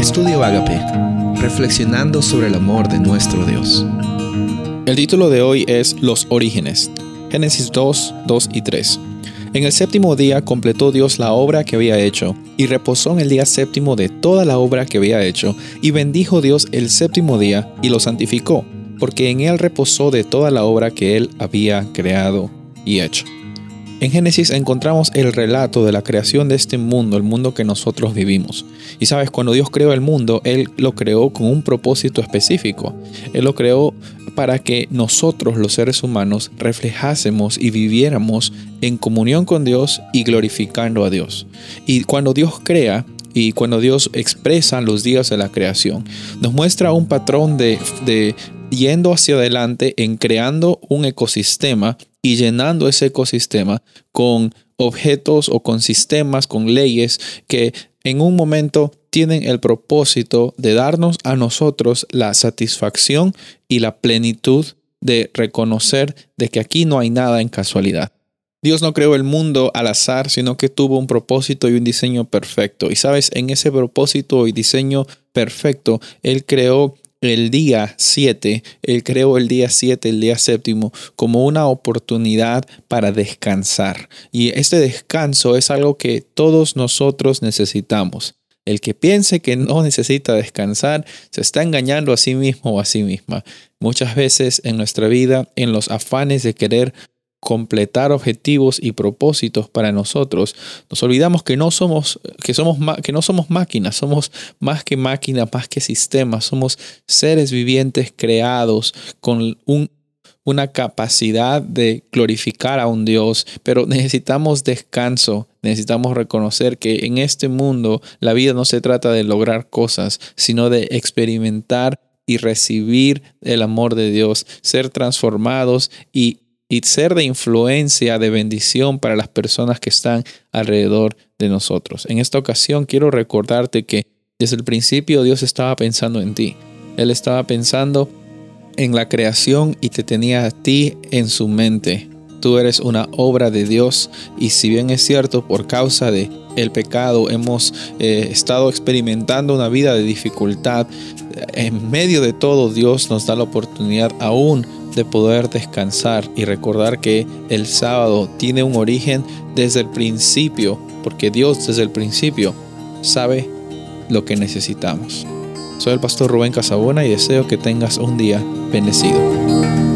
Estudio Agape, reflexionando sobre el amor de nuestro Dios. El título de hoy es Los orígenes. Génesis 2, 2 y 3. En el séptimo día completó Dios la obra que había hecho, y reposó en el día séptimo de toda la obra que había hecho, y bendijo Dios el séptimo día, y lo santificó, porque en él reposó de toda la obra que él había creado y hecho. En Génesis encontramos el relato de la creación de este mundo, el mundo que nosotros vivimos. Y sabes, cuando Dios creó el mundo, Él lo creó con un propósito específico. Él lo creó para que nosotros, los seres humanos, reflejásemos y viviéramos en comunión con Dios y glorificando a Dios. Y cuando Dios crea, y cuando Dios expresa los días de la creación, nos muestra un patrón de, de yendo hacia adelante en creando un ecosistema y llenando ese ecosistema con objetos o con sistemas, con leyes que en un momento tienen el propósito de darnos a nosotros la satisfacción y la plenitud de reconocer de que aquí no hay nada en casualidad. Dios no creó el mundo al azar, sino que tuvo un propósito y un diseño perfecto. Y sabes, en ese propósito y diseño perfecto, Él creó el día 7, Él creó el día 7, el día séptimo, como una oportunidad para descansar. Y este descanso es algo que todos nosotros necesitamos. El que piense que no necesita descansar se está engañando a sí mismo o a sí misma. Muchas veces en nuestra vida, en los afanes de querer completar objetivos y propósitos para nosotros, nos olvidamos que no somos, que somos, que no somos máquinas, somos más que máquinas, más que sistemas, somos seres vivientes creados con un, una capacidad de glorificar a un Dios, pero necesitamos descanso, necesitamos reconocer que en este mundo la vida no se trata de lograr cosas, sino de experimentar y recibir el amor de Dios, ser transformados y y ser de influencia, de bendición para las personas que están alrededor de nosotros. En esta ocasión quiero recordarte que desde el principio Dios estaba pensando en ti. Él estaba pensando en la creación y te tenía a ti en su mente. Tú eres una obra de Dios y si bien es cierto por causa de el pecado hemos eh, estado experimentando una vida de dificultad, en medio de todo Dios nos da la oportunidad aún de poder descansar y recordar que el sábado tiene un origen desde el principio, porque Dios desde el principio sabe lo que necesitamos. Soy el pastor Rubén Casabona y deseo que tengas un día bendecido.